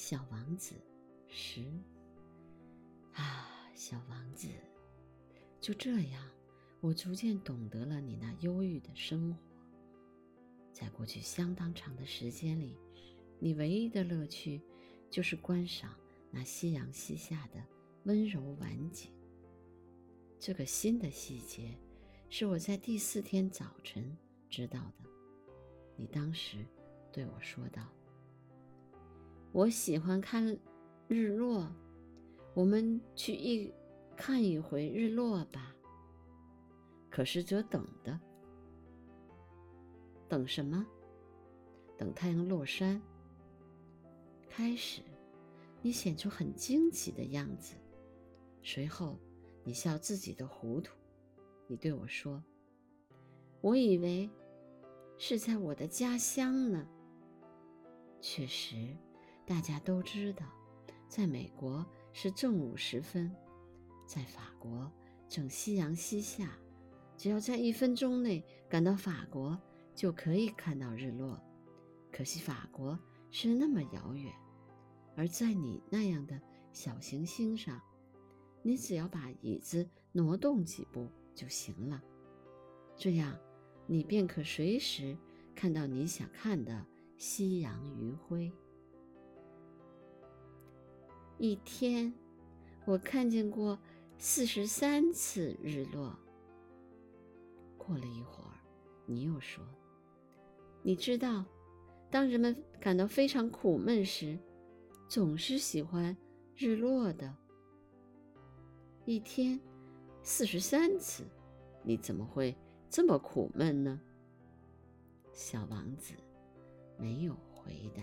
小王子十啊，小王子，就这样，我逐渐懂得了你那忧郁的生活。在过去相当长的时间里，你唯一的乐趣就是观赏那夕阳西下的温柔晚景。这个新的细节是我在第四天早晨知道的。你当时对我说道。我喜欢看日落，我们去一看一回日落吧。可是这等的，等什么？等太阳落山。开始，你显出很惊奇的样子，随后你笑自己的糊涂。你对我说：“我以为是在我的家乡呢。”确实。大家都知道，在美国是正午时分，在法国正夕阳西下。只要在一分钟内赶到法国，就可以看到日落。可惜法国是那么遥远，而在你那样的小行星上，你只要把椅子挪动几步就行了，这样你便可随时看到你想看的夕阳余晖。一天，我看见过四十三次日落。过了一会儿，你又说：“你知道，当人们感到非常苦闷时，总是喜欢日落的。一天四十三次，你怎么会这么苦闷呢？”小王子没有回答。